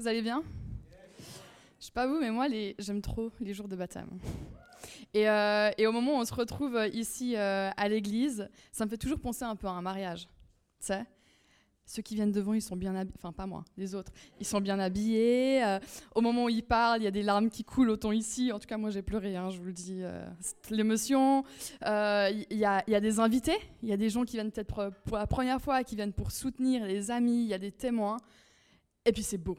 Vous allez bien? Je sais pas vous, mais moi, j'aime trop les jours de baptême. Et, euh, au moment où on se retrouve ici euh, à l'église, ça me fait toujours penser un peu à un mariage. Tu sais? Ceux qui viennent devant, ils sont bien habillés, enfin pas moi, les autres, ils sont bien habillés. Euh, au moment où ils parlent, il y a des larmes qui coulent autant ici. En tout cas, moi j'ai pleuré, hein, je vous le dis, euh, l'émotion. Euh, il y, y, a des invités, il y a des gens qui viennent peut-être pour la première fois, qui viennent pour soutenir, les amis, il y a des témoins. Et puis c'est beau.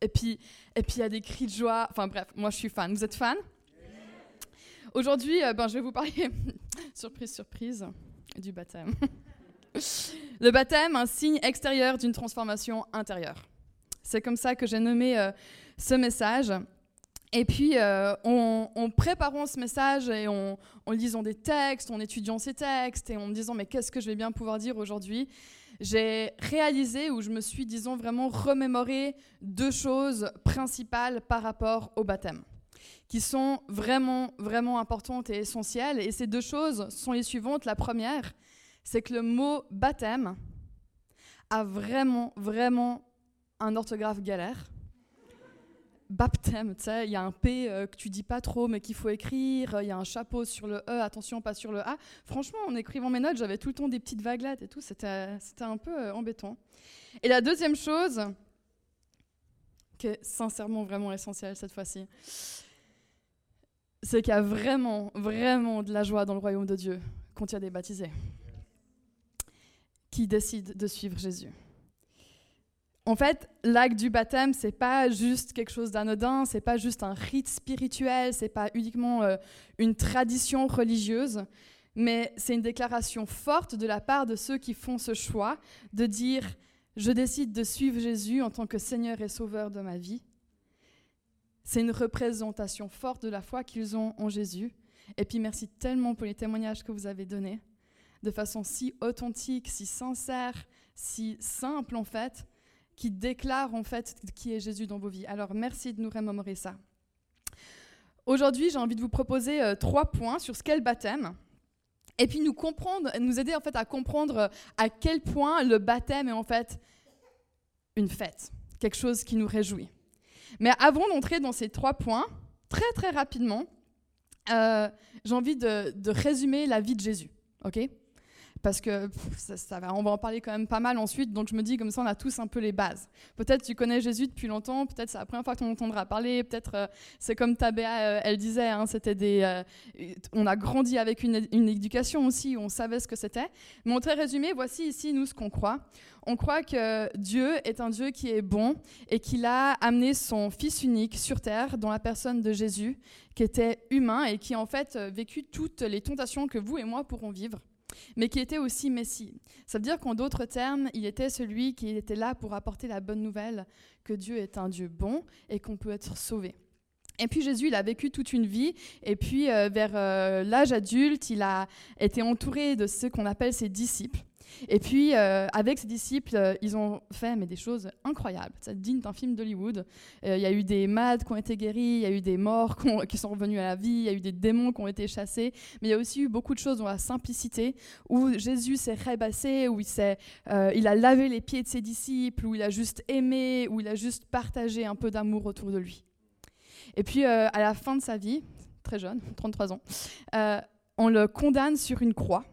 Et puis et puis il y a des cris de joie. Enfin bref, moi je suis fan. Vous êtes fan? Aujourd'hui, ben, je vais vous parler, surprise, surprise, du baptême. Le baptême, un signe extérieur d'une transformation intérieure. C'est comme ça que j'ai nommé euh, ce message. Et puis, euh, en, préparant ce message et en, lisant des textes, en étudiant ces textes et en me disant mais qu'est-ce que je vais bien pouvoir dire aujourd'hui, j'ai réalisé ou je me suis, disons, vraiment remémoré deux choses principales par rapport au baptême qui sont vraiment, vraiment importantes et essentielles. Et ces deux choses sont les suivantes. La première, c'est que le mot baptême a vraiment, vraiment un orthographe galère. Baptême, tu sais, il y a un P euh, que tu dis pas trop mais qu'il faut écrire, il y a un chapeau sur le E, attention, pas sur le A. Franchement, en écrivant mes notes, j'avais tout le temps des petites vaguelettes et tout, c'était un peu euh, embêtant. Et la deuxième chose, qui est sincèrement vraiment essentielle cette fois-ci, c'est qu'il y a vraiment, vraiment de la joie dans le royaume de Dieu quand il y a des baptisés qui décide de suivre Jésus. En fait, l'acte du baptême, c'est pas juste quelque chose d'anodin, c'est pas juste un rite spirituel, c'est pas uniquement euh, une tradition religieuse, mais c'est une déclaration forte de la part de ceux qui font ce choix de dire je décide de suivre Jésus en tant que Seigneur et Sauveur de ma vie. C'est une représentation forte de la foi qu'ils ont en Jésus. Et puis merci tellement pour les témoignages que vous avez donnés de façon si authentique, si sincère, si simple en fait, qui déclare en fait qui est Jésus dans vos vies. Alors merci de nous remémorer ça. Aujourd'hui, j'ai envie de vous proposer euh, trois points sur ce qu'est le baptême. Et puis nous comprendre, nous aider en fait à comprendre euh, à quel point le baptême est en fait une fête, quelque chose qui nous réjouit. Mais avant d'entrer dans ces trois points, très très rapidement, euh, j'ai envie de, de, résumer la vie de Jésus. ok? Parce que ça, va, on va en parler quand même pas mal ensuite, donc je me dis comme ça on a tous un peu les bases. Peut-être tu connais Jésus depuis longtemps, peut-être c'est la première fois que tu entendras parler, peut-être euh, c'est comme Tabéa, euh, elle disait, hein, c'était des, euh, on a grandi avec une, une, éducation aussi, on savait ce que c'était. Mais en très résumé, voici ici nous ce qu'on croit. On croit que Dieu est un Dieu qui est bon et qu'il a amené son Fils unique sur terre dans la personne de Jésus, qui était humain et qui en fait vécu toutes les tentations que vous et moi pourrons vivre mais qui était aussi Messie. Ça veut dire qu'en d'autres termes, il était celui qui était là pour apporter la bonne nouvelle que Dieu est un Dieu bon et qu'on peut être sauvé. Et puis Jésus, il a vécu toute une vie, et puis euh, vers euh, l'âge adulte, il a été entouré de ce qu'on appelle ses disciples. Et puis, euh, avec ses disciples, euh, ils ont fait mais, des choses incroyables. Ça digne d'un film d'Hollywood. Euh, il y a eu des malades qui ont été guéris, il y a eu des morts qui, sont revenus à la vie, il y a eu des démons qui ont été chassés. Mais il y a aussi eu beaucoup de choses dans la simplicité, où Jésus s'est rébassé, où il, il a lavé les pieds de ses disciples, où il a juste aimé, où il a juste partagé un peu d'amour autour de lui. Et puis, à la fin de sa vie, très jeune, 33 ans, on le condamne sur une croix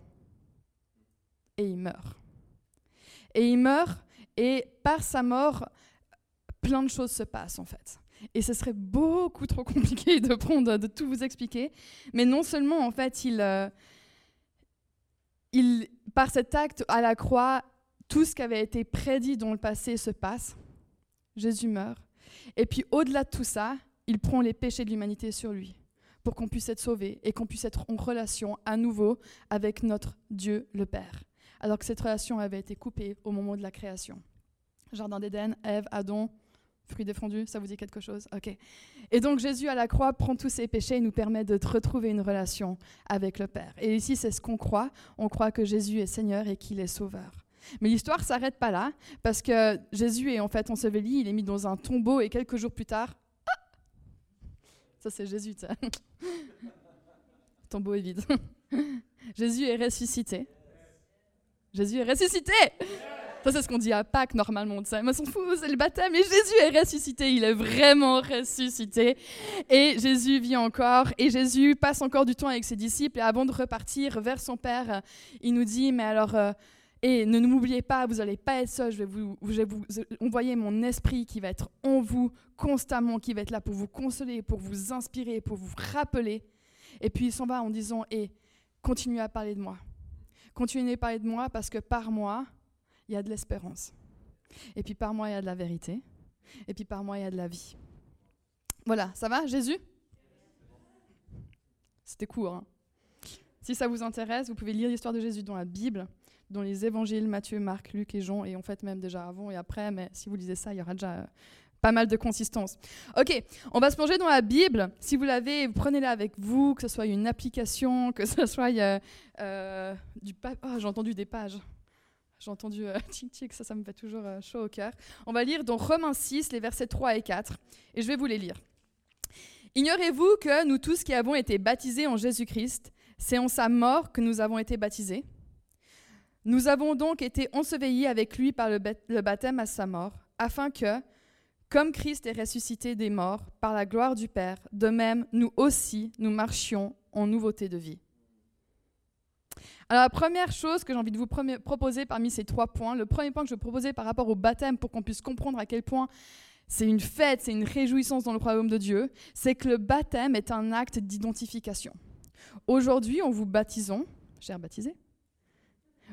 et il meurt. Et il meurt, et par sa mort, plein de choses se passent en fait. Et ce serait beaucoup trop compliqué de prendre, de tout vous expliquer. Mais non seulement en fait, il, euh, il, par cet acte à la croix, tout ce qui avait été prédit dans le passé se passe. Jésus meurt. Et puis au-delà de tout ça, il prend les péchés de l'humanité sur lui pour qu'on puisse être sauvé et qu'on puisse être en relation à nouveau avec notre Dieu le Père alors que cette relation avait été coupée au moment de la création. Jardin d'Éden, Ève, Adam, Fruits défendus, ça vous dit quelque chose? Ok. Et donc Jésus à la croix prend tous ses péchés et nous permet de retrouver une relation avec le Père. Et ici, c'est ce qu'on croit. On croit que Jésus est Seigneur et qu'il est Sauveur. Mais l'histoire s'arrête pas là, parce que Jésus est en fait enseveli, il est mis dans un tombeau et quelques jours plus tard, ah ça c'est Jésus, ça. tombeau est vide. Jésus est ressuscité. Jésus est ressuscité ça, c'est ce qu'on dit à Pâques normalement. Ça. Moi, s'en fout, c'est le baptême. Et Jésus est ressuscité. Il est vraiment ressuscité. Et Jésus vit encore. Et Jésus passe encore du temps avec ses disciples. Et avant de repartir vers son Père, il nous dit Mais alors, euh, et ne m'oubliez pas, vous n'allez pas être seul. Je vais, vous, je vais vous envoyer mon esprit qui va être en vous constamment, qui va être là pour vous consoler, pour vous inspirer, pour vous rappeler. Et puis il s'en va en disant Et continuez à parler de moi. Continuez à parler de moi parce que par moi, il y a de l'espérance. Et puis par moi, il y a de la vérité. Et puis par moi, il y a de la vie. Voilà, ça va, Jésus? C'était court. Hein si ça vous intéresse, vous pouvez lire l'histoire de Jésus dans la Bible, dans les évangiles Matthieu, Marc, Luc et Jean, et en fait même déjà avant et après, mais si vous lisez ça, il y aura déjà euh, pas mal de consistance. Ok, on va se plonger dans la Bible. Si vous l'avez, prenez-la avec vous, que ce soit une application, que ce soit euh, du... Oh, j'ai entendu des pages. J'ai entendu euh, tic tic, ça, ça me fait toujours euh, chaud au cœur. On va lire dans Romains 6, les versets 3 et 4, et je vais vous les lire. Ignorez-vous que nous tous qui avons été baptisés en Jésus-Christ, c'est en sa mort que nous avons été baptisés Nous avons donc été ensevelis avec lui par le baptême à sa mort, afin que, comme Christ est ressuscité des morts par la gloire du Père, de même nous aussi nous marchions en nouveauté de vie. Alors la première chose que j'ai envie de vous proposer parmi ces trois points, le premier point que je proposer par rapport au baptême pour qu'on puisse comprendre à quel point c'est une fête, c'est une réjouissance dans le royaume de Dieu, c'est que le baptême est un acte d'identification. Aujourd'hui, en vous baptisant, cher baptisé,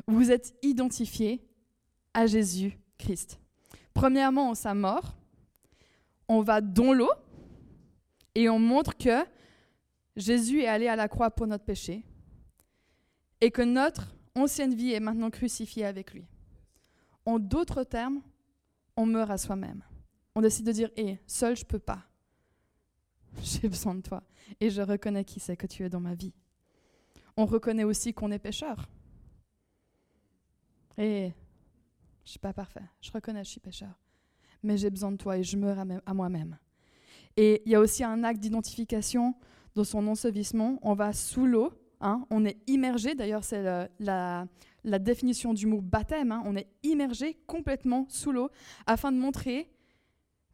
vous êtes identifié à Jésus-Christ. Premièrement, en sa mort, on va dans l'eau et on montre que Jésus est allé à la croix pour notre péché et que notre ancienne vie est maintenant crucifiée avec lui. En d'autres termes, on meurt à soi-même. On décide de dire, hé, seul je peux pas. J'ai besoin de toi. Et je reconnais qui c'est que tu es dans ma vie. On reconnaît aussi qu'on est pécheur. Et je suis pas parfait. Je reconnais que je suis pécheur. Mais j'ai besoin de toi et je meurs à moi-même. Et il y a aussi un acte d'identification dans son ensevelissement. On va sous l'eau Hein. on est immergé, d'ailleurs c'est la, définition du mot baptême, hein. on est immergé complètement sous l'eau afin de montrer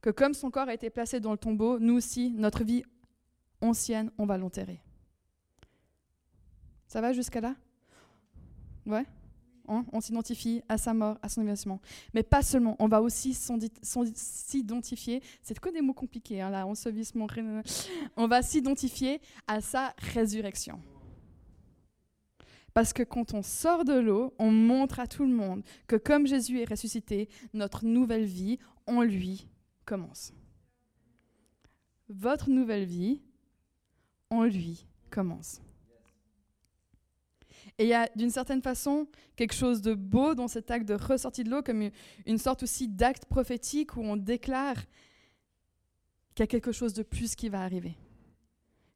que comme son corps a été placé dans le tombeau, nous aussi, notre vie ancienne, on va l'enterrer. Ça va jusqu'à là? Ouais hein, On s'identifie à sa mort, à son événement. Mais pas seulement, on va aussi s'identifier, c'est que des mots compliqués, hein, là, on va s'identifier à sa résurrection. Parce que quand on sort de l'eau, on montre à tout le monde que comme Jésus est ressuscité, notre nouvelle vie en lui commence. Votre nouvelle vie en lui commence. Et il y a d'une certaine façon quelque chose de beau dans cet acte de ressortie de l'eau, comme une sorte aussi d'acte prophétique où on déclare qu'il y a quelque chose de plus qui va arriver.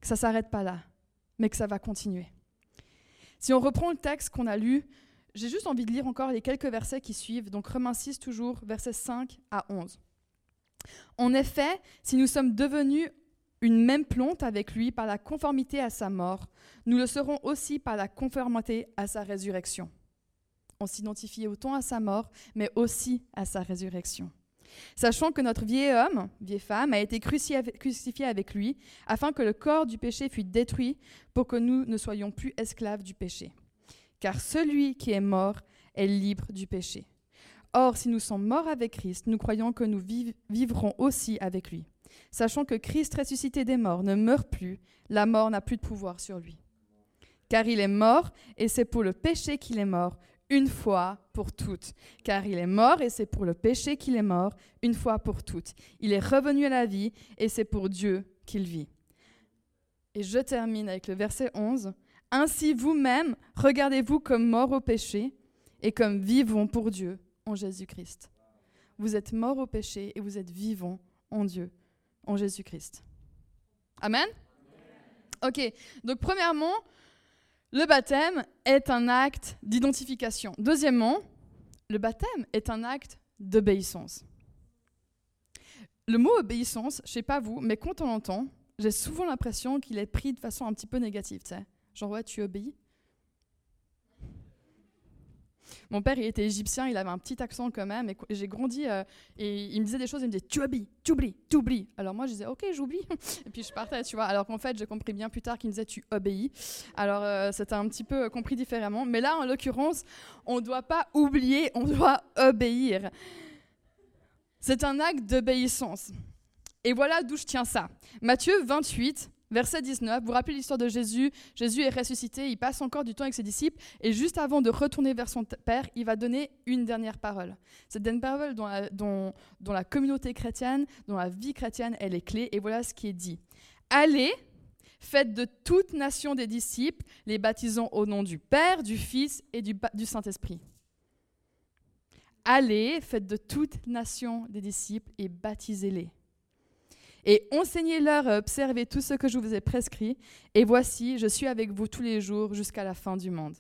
Que ça ne s'arrête pas là, mais que ça va continuer. Si on reprend le texte qu'on a lu, j'ai juste envie de lire encore les quelques versets qui suivent. Donc Romains 6 toujours, versets 5 à 11. En effet, si nous sommes devenus une même plante avec lui par la conformité à sa mort, nous le serons aussi par la conformité à sa résurrection. On s'identifie autant à sa mort, mais aussi à sa résurrection. Sachant que notre vieil homme, vieille femme, a été crucifié avec lui, afin que le corps du péché fût détruit, pour que nous ne soyons plus esclaves du péché. Car celui qui est mort est libre du péché. Or, si nous sommes morts avec Christ, nous croyons que nous vivrons aussi avec lui. Sachant que Christ ressuscité des morts ne meurt plus, la mort n'a plus de pouvoir sur lui. Car il est mort, et c'est pour le péché qu'il est mort, une fois pour toutes, car il est mort et c'est pour le péché qu'il est mort, une fois pour toutes. Il est revenu à la vie et c'est pour Dieu qu'il vit. Et je termine avec le verset 11. Ainsi vous-même, regardez-vous comme morts au péché et comme vivons pour Dieu en Jésus-Christ. Vous êtes morts au péché et vous êtes vivants en Dieu, en Jésus-Christ. Amen? Ok, donc premièrement, le baptême est un acte d'identification. Deuxièmement, le baptême est un acte d'obéissance. Le mot obéissance, je sais pas vous, mais quand on l'entend, j'ai souvent l'impression qu'il est pris de façon un petit peu négative, tu sais. Genre, ouais, tu obéis. Mon père, il était égyptien, il avait un petit accent quand même, et j'ai grandi, euh, et il me disait des choses, il me disait, tu oublies, tu oublies, tu oublies. Alors moi, je disais, ok, j'oublie, et puis je partais, tu vois. Alors qu'en fait, j'ai compris bien plus tard qu'il me disait, tu obéis. Alors euh, c'était un petit peu euh, compris différemment. Mais là, en l'occurrence, on ne doit pas oublier, on doit obéir. C'est un acte d'obéissance. Et voilà d'où je tiens ça. Matthieu 28, verset 19. Vous vous rappelez l'histoire de Jésus? Jésus est ressuscité, il passe encore du temps avec ses disciples, et juste avant de retourner vers son Père, il va donner une dernière parole. Cette dernière parole dont la, communauté chrétienne, dont la vie chrétienne, elle est clé. Et voilà ce qui est dit. Allez, faites de toute nation des disciples, les baptisant au nom du Père, du Fils et du, du Saint-Esprit. Allez, faites de toute nation des disciples et baptisez-les. Et enseignez-leur à observer tout ce que je vous ai prescrit. Et voici, je suis avec vous tous les jours jusqu'à la fin du monde.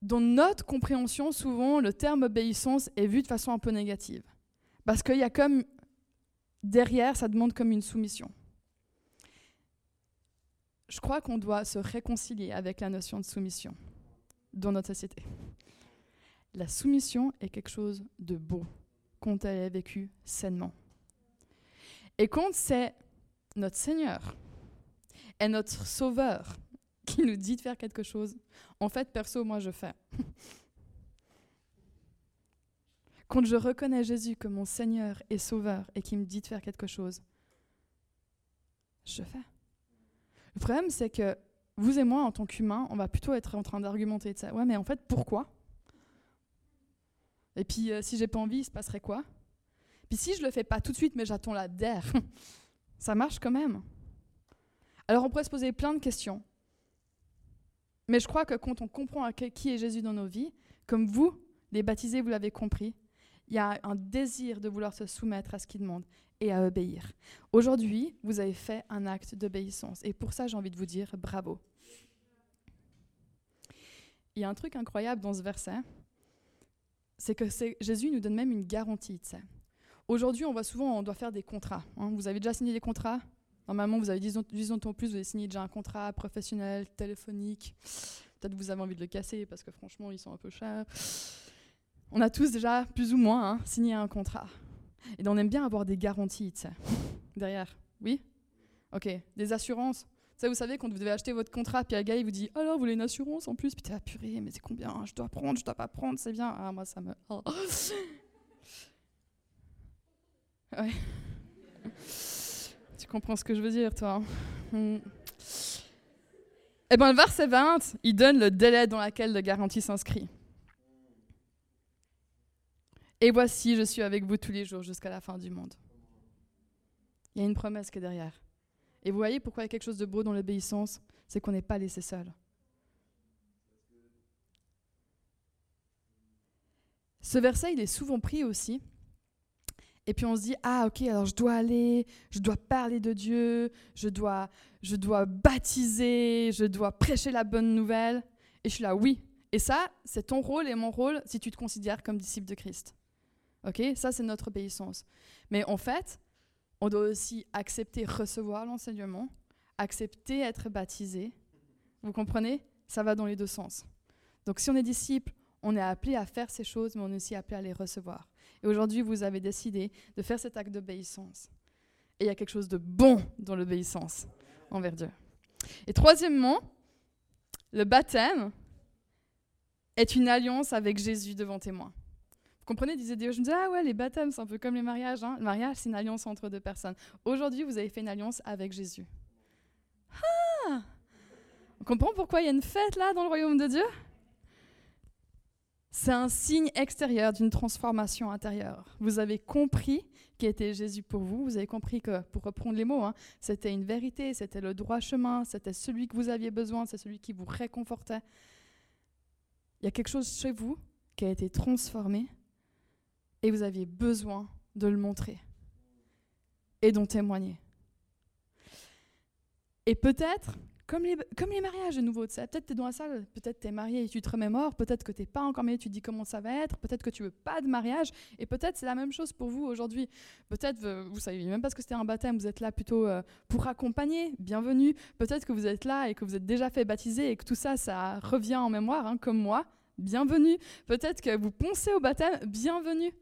Dans notre compréhension, souvent, le terme obéissance est vu de façon un peu négative. Parce qu'il y a comme, derrière, ça demande comme une soumission. Je crois qu'on doit se réconcilier avec la notion de soumission dans notre société. La soumission est quelque chose de beau quand elle est vécue sainement. Et quand c'est notre Seigneur et notre Sauveur qui nous dit de faire quelque chose, en fait, perso, moi, je fais. quand je reconnais Jésus comme mon Seigneur et Sauveur et qui me dit de faire quelque chose, je fais. Le problème, c'est que vous et moi, en tant qu'humains, on va plutôt être en train d'argumenter de ça. Ouais, mais en fait, pourquoi? Et puis, euh, si j'ai pas envie, il se passerait quoi? Puis si je le fais pas tout de suite, mais j'attends la der, ça marche quand même. Alors on pourrait se poser plein de questions. Mais je crois que quand on comprend qui est Jésus dans nos vies, comme vous, les baptisés, vous l'avez compris, il y a un désir de vouloir se soumettre à ce qu'il demande et à obéir. Aujourd'hui, vous avez fait un acte d'obéissance. Et pour ça, j'ai envie de vous dire bravo. Il y a un truc incroyable dans ce verset, c'est que Jésus nous donne même une garantie. sais. Aujourd'hui, on voit souvent, on doit faire des contrats. Hein. Vous avez déjà signé des contrats? Normalement, vous avez 10 ans, de plus, vous avez signé déjà un contrat professionnel, téléphonique. Peut-être vous avez envie de le casser parce que franchement, ils sont un peu chers. On a tous déjà, plus ou moins, hein, signé un contrat. Et on aime bien avoir des garanties, tu sais, derrière. Oui? Ok. Des assurances? Ça, vous savez, quand vous devez acheter votre contrat, puis un gars, il vous dit Alors, vous voulez une assurance en plus Puis t'es là, purée, mais c'est combien? Je dois prendre, je dois pas prendre, c'est bien. Ah, moi, ça me. Oh. Ouais. tu comprends ce que je veux dire, toi hein hmm. Eh bien, le verset 20, il donne le délai dans lequel la garantie s'inscrit. Et voici, je suis avec vous tous les jours jusqu'à la fin du monde. Il y a une promesse qui est derrière. Et vous voyez pourquoi il y a quelque chose de beau dans l'obéissance? C'est qu'on n'est pas laissé seul. Ce verset, il est souvent pris aussi et puis on se dit ah ok alors je dois aller, je dois parler de Dieu, je dois je dois baptiser, je dois prêcher la bonne nouvelle. Et je suis là oui. Et ça c'est ton rôle et mon rôle si tu te considères comme disciple de Christ. Ok ça c'est notre obéissance. Mais en fait on doit aussi accepter recevoir l'enseignement, accepter être baptisé. Vous comprenez? Ça va dans les deux sens. Donc si on est disciple, on est appelé à faire ces choses, mais on est aussi appelé à les recevoir. Et aujourd'hui, vous avez décidé de faire cet acte d'obéissance. Et il y a quelque chose de bon dans l'obéissance envers Dieu. Et troisièmement, le baptême est une alliance avec Jésus devant témoin. Vous comprenez, disait Dieu, je me disais, ah ouais, les baptêmes, c'est un peu comme les mariages. Hein. Le mariage, c'est une alliance entre deux personnes. Aujourd'hui, vous avez fait une alliance avec Jésus. Ah On comprend pourquoi il y a une fête là dans le royaume de Dieu? C'est un signe extérieur d'une transformation intérieure. Vous avez compris qui était Jésus pour vous. Vous avez compris que, pour reprendre les mots, hein, c'était une vérité, c'était le droit chemin, c'était celui que vous aviez besoin, c'est celui qui vous réconfortait. Il y a quelque chose chez vous qui a été transformé et vous aviez besoin de le montrer. et d'en témoigner. Et peut-être, comme les, comme les mariages de nouveau, peut-être tu es dans la salle, peut-être tu es marié et tu te remémores, peut-être que tu n'es pas encore marié, tu te dis comment ça va être, peut-être que tu veux pas de mariage, et peut-être c'est la même chose pour vous aujourd'hui. Peut-être, euh, vous savez même pas ce que c'était un baptême, vous êtes là plutôt euh, pour accompagner, bienvenue. Peut-être que vous êtes là et que vous êtes déjà fait baptiser et que tout ça, ça revient en mémoire, hein, comme moi, bienvenue. Peut-être que vous pensez au baptême, bienvenue.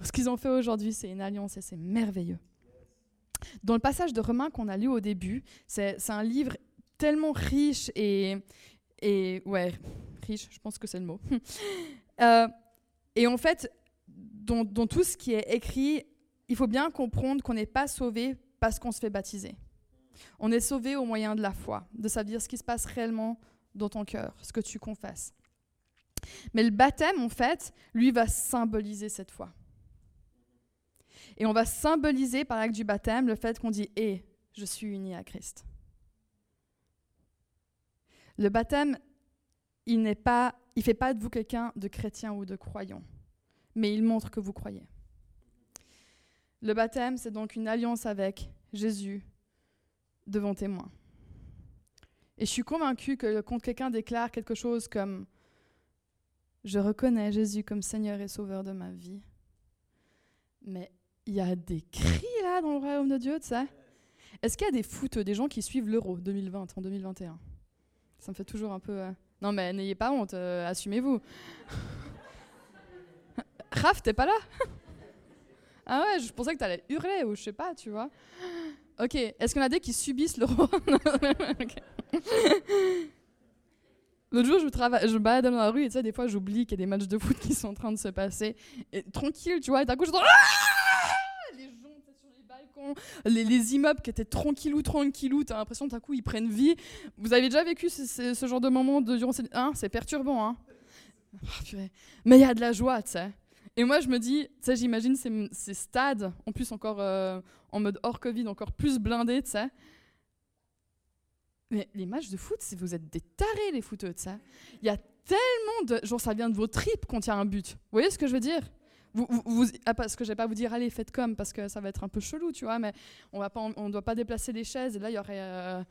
Ce qu'ils ont fait aujourd'hui, c'est une alliance et c'est merveilleux. Dans le passage de Romains qu'on a lu au début, c'est un livre tellement riche et, ouais, riche, je pense que c'est le mot. Euh, et en fait, dans, tout ce qui est écrit, il faut bien comprendre qu'on n'est pas sauvé parce qu'on se fait baptiser. On est sauvé au moyen de la foi, de savoir ce qui se passe réellement dans ton cœur, ce que tu confesses. Mais le baptême, en fait, lui va symboliser cette foi. Et on va symboliser par l'acte du baptême le fait qu'on dit Hé, eh, je suis uni à Christ. Le baptême, il n'est pas, il fait pas de vous quelqu'un de chrétien ou de croyant, mais il montre que vous croyez. Le baptême, c'est donc une alliance avec Jésus devant témoin. Et je suis convaincue que quand quelqu'un déclare quelque chose comme Je reconnais Jésus comme Seigneur et Sauveur de ma vie, mais il y a des cris là dans le royaume de Dieu, tu sais. Est-ce qu'il y a des foot, des gens qui suivent l'euro 2020 en 2021 Ça me fait toujours un peu. Euh, non, mais n'ayez pas honte, euh, assumez-vous. Raph, t'es pas là? Ah ouais, je pensais que t'allais hurler ou je sais pas, tu vois. Ok, est-ce en a des qui subissent l'euro? L'autre jour, je, travaille, balade dans la rue et tu sais, des fois, j'oublie qu'il y a des matchs de foot qui sont en train de se passer. Et tranquille, tu vois, et d'un coup, je les, immeubles qui étaient tranquillou, tranquillou, t'as l'impression d'un coup ils prennent vie. Vous avez déjà vécu ce, genre de moment de, durant ces... Hein, c'est perturbant, hein oh, Mais il y a de la joie, tu sais. Et moi je me dis, tu sais, j'imagine ces, stades, en plus encore euh, en mode hors Covid, encore plus blindés, tu sais. Mais les matchs de foot, vous êtes des tarés les footeux, tu sais. Il y a tellement de... Genre ça vient de vos tripes quand il y a un but. Vous voyez ce que je veux dire? Vous, ah, parce que je vais pas vous dire allez faites comme parce que ça va être un peu chelou tu vois mais on va pas on, doit pas déplacer les chaises et là il y aurait euh,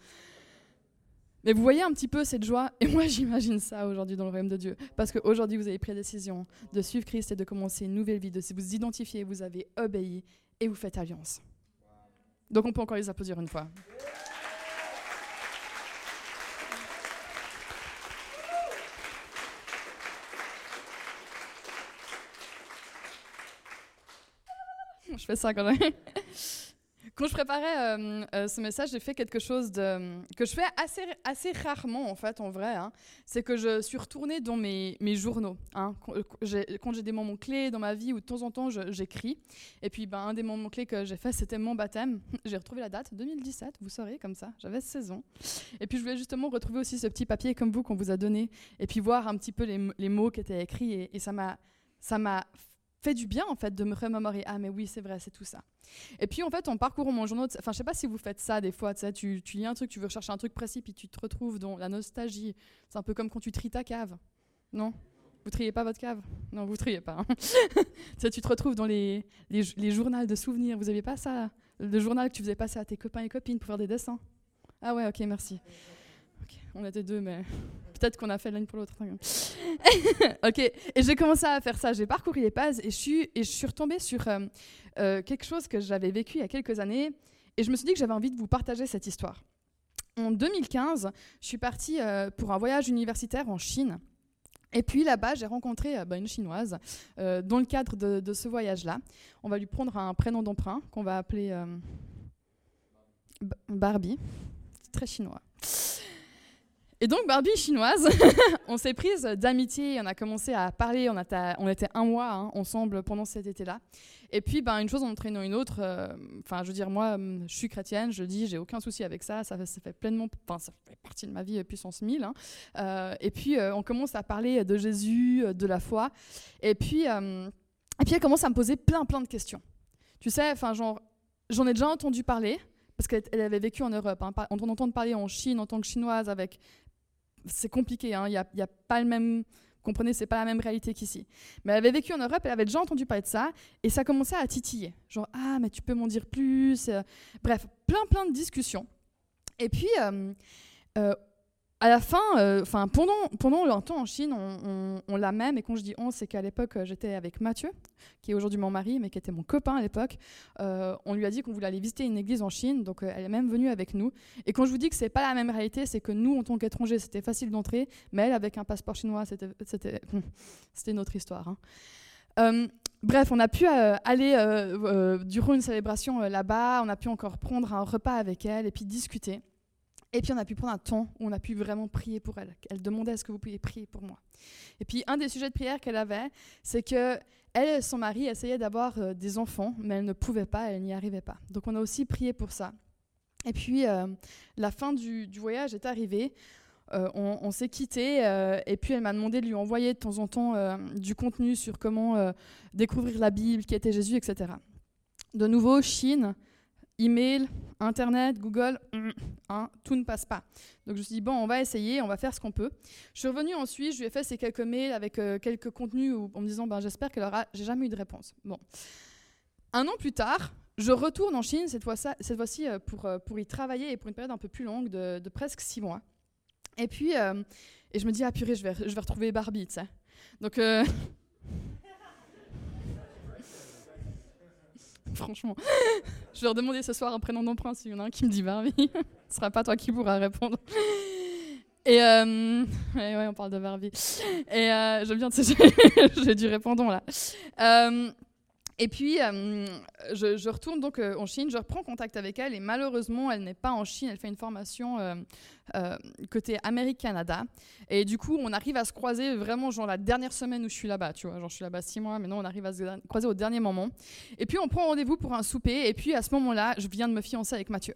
mais vous voyez un petit peu cette joie et moi j'imagine ça aujourd'hui dans le royaume de Dieu parce qu'aujourd'hui vous avez pris la décision de suivre Christ et de commencer une nouvelle vie de vous identifier vous avez obéi et vous faites alliance. Donc on peut encore les applaudir une fois je fais ça quand même. Quand je préparais euh, euh, ce message, j'ai fait quelque chose que je fais assez, assez rarement, en fait, en vrai. Hein. C'est que je suis retournée dans mes, mes journaux. Hein. Quand j'ai des moments clés dans ma vie où de temps en temps j'écris. Et puis, ben, un des moments clés que j'ai fait, c'était mon baptême. J'ai retrouvé la date, 2017, vous saurez, comme ça. J'avais 16 ans. Et puis, je voulais justement retrouver aussi ce petit papier comme vous qu'on vous a donné. Et puis, voir un petit peu les, les mots qui étaient écrits. Et, et ça m'a fait du bien en fait de me remémorer. Ah mais oui c'est vrai c'est tout ça. Et puis en fait en parcourant mon journal enfin je sais pas si vous faites ça des fois tu, tu lis un truc tu veux rechercher un truc précis puis tu te retrouves dans la nostalgie. C'est un peu comme quand tu tries ta cave non? Vous triez pas votre cave? Non vous triez pas hein. tu te retrouves dans les, les, les journaux de souvenirs. Vous aviez pas ça le journal que tu faisais passer à tes copains et copines pour faire des dessins? Ah ouais ok merci. On était deux, mais peut-être qu'on a fait l'une pour l'autre. ok, et j'ai commencé à faire ça. J'ai parcouru les pages et je suis, retombée sur euh, euh, quelque chose que j'avais vécu il y a quelques années. Et je me suis dit que j'avais envie de vous partager cette histoire. En 2015, je suis partie euh, pour un voyage universitaire en Chine. Et puis là-bas, j'ai rencontré bah, une Chinoise dans le cadre de, de ce voyage-là. On va lui prendre un prénom d'emprunt qu'on va appeler Barbie. C'est très chinois. Et donc, Barbie chinoise, on s'est prise d'amitié, on a commencé à parler, on, on était un mois hein, ensemble pendant cet été-là. Et puis, ben, une chose en entraînant une autre, euh, enfin, je veux dire, moi, hum, je suis chrétienne, je dis, j'ai aucun souci avec ça, ça, fait pleinement, enfin, ça fait partie de ma vie puissance 1000. Hein. Euh, et puis, euh, on commence à parler de Jésus, de la foi. Et puis, hum, et puis, elle commence à me poser plein, plein de questions. Tu sais, j'en ai déjà entendu parler, parce qu'elle avait vécu en Europe. Hein, on entend parler en Chine en tant que chinoise avec c'est compliqué. Il hein. n'y a, a, pas le même comprenez, c'est pas la même réalité qu'ici. Mais elle avait vécu en Europe, elle avait déjà entendu parler de ça, et ça commençait à titiller. Genre, ah, mais tu peux m'en dire plus. Bref, plein, plein de discussions. Et puis, euh, euh, à la fin, euh, enfin pendant, pendant un temps en Chine, on, l'a même, et quand je dis on, c'est qu'à l'époque, j'étais avec Mathieu, qui est aujourd'hui mon mari, mais qui était mon copain à l'époque. on lui a dit qu'on voulait aller visiter une église en Chine, donc elle est même venue avec nous. Et quand je vous dis que c'est pas la même réalité, c'est que nous, en tant qu'étrangers, c'était facile d'entrer, mais elle, avec un passeport chinois, c'était, c'était notre histoire. Hein. bref, on a pu aller durant une célébration là-bas, on a pu encore prendre un repas avec elle et puis discuter. Et puis on a pu prendre un temps où on a pu vraiment prier pour elle. Elle demandait est-ce que vous pouvez prier pour moi. Et puis un des sujets de prière qu'elle avait, c'est que elle et son mari essayaient d'avoir euh, des enfants, mais elle ne pouvait pas, elle n'y arrivait pas. Donc on a aussi prié pour ça. Et puis euh, la fin du, voyage est arrivée. Euh, on, s'est quitté et puis elle m'a demandé de lui envoyer de temps en temps du contenu sur comment découvrir la Bible, qui était Jésus, etc. De nouveau, Chine, email, Internet, Google, mm, hein, tout ne passe pas. Donc je me suis dit, bon, on va essayer, on va faire ce qu'on peut. Je suis revenue ensuite, je lui ai fait ces quelques mails avec euh, quelques contenus en me disant, ben, j'espère qu'elle aura. J'ai jamais eu de réponse. Bon. Un an plus tard, je retourne en Chine, cette fois-ci euh, pour, euh, pour y travailler et pour une période un peu plus longue, de, presque six mois. Et puis, et je me dis, ah purée, je vais, je vais retrouver Barbie, tu sais. Donc. Franchement, je vais leur demander ce soir un prénom d'emprunt s'il y en a un qui me dit Barbie. Ce sera pas toi qui pourras répondre. Et euh, ouais, on parle de Barbie. Et euh, j'aime bien, j'ai du répondant là. Euh, et puis, euh, je, retourne donc euh, en Chine, je reprends contact avec elle et malheureusement, elle n'est pas en Chine, elle fait une formation euh, côté Amérique-Canada. Et du coup, on arrive à se croiser vraiment genre la dernière semaine où je suis là-bas, tu vois. Genre, je suis là-bas six mois, mais non, on arrive à se croiser au dernier moment. Et puis, on prend rendez-vous pour un souper. Et puis, à ce moment-là, je viens de me fiancer avec Mathieu.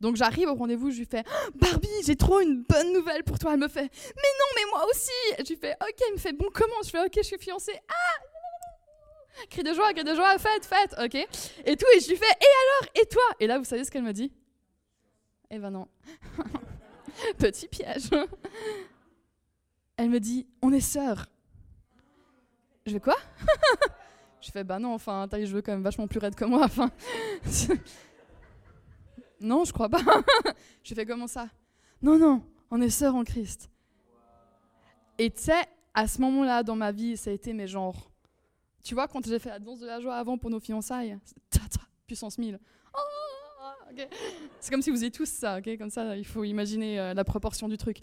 Donc j'arrive au rendez-vous, je lui fais oh, Barbie, j'ai trop une bonne nouvelle pour toi. Elle me fait Mais non, mais moi aussi. Je lui fais Ok, il me fait Bon, comment? Je fais Ok, je suis fiancée. Ah Cri de joie, cri de joie, fête, fête, ok Et tout, et je lui fais, et alors, et toi? Et là, vous savez ce qu'elle me dit? Eh ben non. Petit piège. Elle me dit, on est sœurs. Je fais quoi? Je fais, bah non, enfin, t'as les cheveux quand même vachement plus raides que moi, enfin. non, je crois pas. je fais comment ça? Non, non, on est sœurs en Christ. Et tu sais, à ce moment-là dans ma vie, ça a été mes genres tu vois, quand j'ai fait la danse de la joie avant pour nos fiançailles, puissance 1000. C'est comme si vous étiez tous ça, ok comme ça, il faut imaginer euh, la proportion du truc.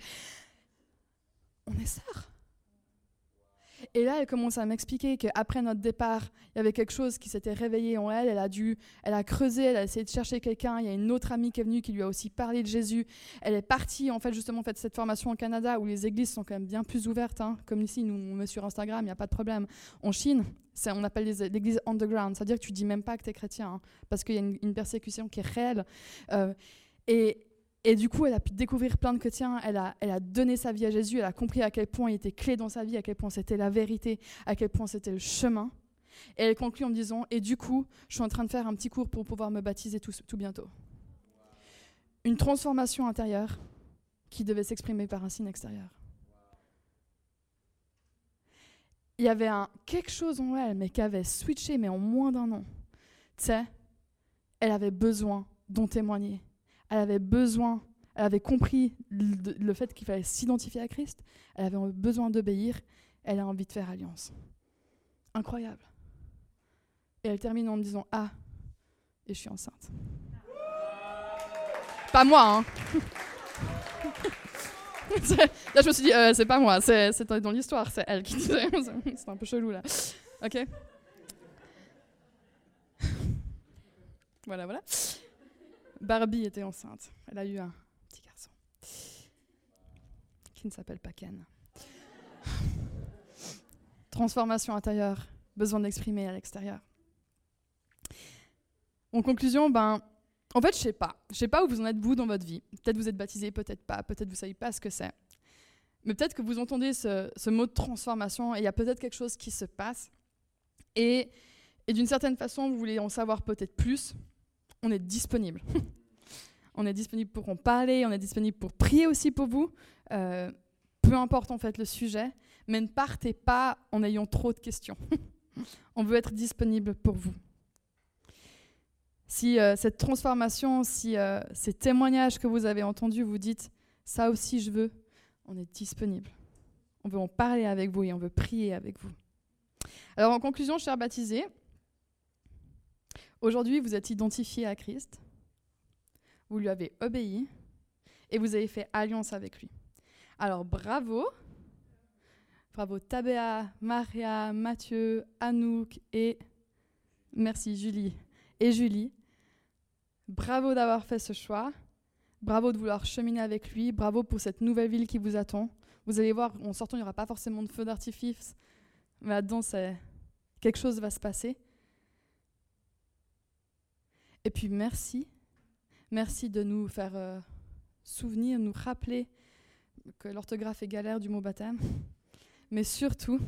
On est sœurs. Et là, elle commence à m'expliquer qu'après notre départ, il y avait quelque chose qui s'était réveillé en elle. Elle a dû, elle a creusé, elle a essayé de chercher quelqu'un. Il y a une autre amie qui est venue qui lui a aussi parlé de Jésus. Elle est partie, en fait, justement, fait cette formation au Canada où les églises sont quand même bien plus ouvertes. Hein. Comme ici, nous, on met sur Instagram, il n'y a pas de problème. En Chine, on appelle l'église underground, c'est-à-dire que tu dis même pas que tu es chrétien, hein, parce qu'il y a une, persécution qui est réelle. Euh, et, et du coup, elle a pu découvrir plein de chrétiens, elle a, elle a donné sa vie à Jésus, elle a compris à quel point il était clé dans sa vie, à quel point c'était la vérité, à quel point c'était le chemin. Et elle conclut en me disant, et du coup, je suis en train de faire un petit cours pour pouvoir me baptiser tout, tout bientôt. Une transformation intérieure qui devait s'exprimer par un signe extérieur. Il y avait quelque chose en elle, mais qui avait switché, mais en moins d'un an. Tu sais, elle avait besoin d'en témoigner elle avait besoin, elle avait compris le, fait qu'il fallait s'identifier à Christ, elle avait besoin d'obéir, elle a envie de faire alliance. Incroyable. Et elle termine en me disant Ah, et je suis enceinte. Pas moi, hein. là, je me suis dit, euh, c'est pas moi, c'est dans l'histoire, c'est elle qui disait. c'est un peu chelou, là. Ok Voilà, voilà. Barbie était enceinte. Elle a eu un petit garçon qui ne s'appelle pas Ken. Transformation intérieure, besoin d'exprimer à l'extérieur. En conclusion, ben, en fait, je sais pas. Je sais pas où vous en êtes vous dans votre vie. Peut-être vous êtes baptisé, peut-être pas. Peut-être vous savez pas ce que c'est. Mais peut-être que vous entendez ce, mot de transformation et il y a peut-être quelque chose qui se passe. Et, et d'une certaine façon, vous voulez en savoir peut-être plus on est disponible. on est disponible pour en parler, on est disponible pour prier aussi pour vous. Euh, peu importe en fait le sujet, mais ne partez pas en ayant trop de questions. On veut être disponible pour vous. Si euh, cette transformation, si euh, ces témoignages que vous avez entendus, vous dites ça aussi je veux, on est disponible. On veut en parler avec vous et on veut prier avec vous. Alors en conclusion, chers baptisés, aujourd'hui vous êtes identifiés à Christ, vous lui avez obéi et vous avez fait alliance avec lui. Alors bravo, bravo Tabea, Maria, Mathieu, Anouk et merci Julie et Julie. Bravo d'avoir fait ce choix. Bravo de vouloir cheminer avec lui. Bravo pour cette nouvelle ville qui vous attend. Vous allez voir, en sortant, il n'y aura pas forcément de feu d'artifice. Mais là-dedans, quelque chose va se passer. Et puis merci. Merci de nous faire euh, souvenir, nous rappeler que l'orthographe est galère du mot baptême. Mais surtout,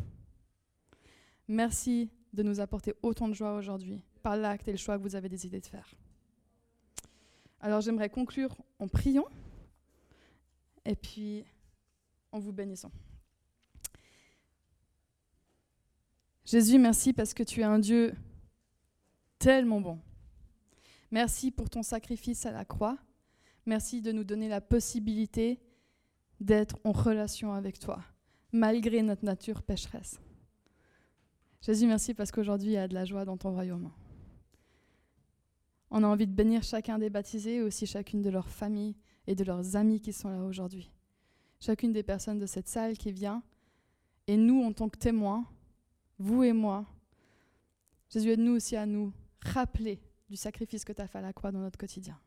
merci de nous apporter autant de joie aujourd'hui par l'acte et le choix que vous avez décidé de faire. Alors j'aimerais conclure en priant et puis en vous bénissant. Jésus, merci parce que tu es un Dieu tellement bon. Merci pour ton sacrifice à la croix. Merci de nous donner la possibilité d'être en relation avec toi, malgré notre nature pécheresse. Jésus, merci parce qu'aujourd'hui, il y a de la joie dans ton royaume. On a envie de bénir chacun des baptisés aussi chacune de leurs familles et de leurs amis qui sont là aujourd'hui. Chacune des personnes de cette salle qui vient. Et nous, en tant que témoins, vous et moi, Jésus aide-nous aussi à nous rappeler du sacrifice que tu as fait à la croix dans notre quotidien.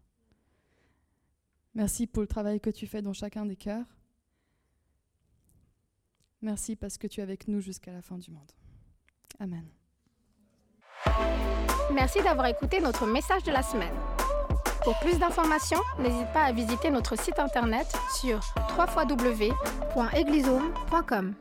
Merci pour le travail que tu fais dans chacun des cœurs. Merci parce que tu es avec nous jusqu'à la fin du monde. Amen. Merci d'avoir écouté notre message de la semaine. Pour plus d'informations, n'hésite pas à visiter notre site internet sur www.eglisome.com.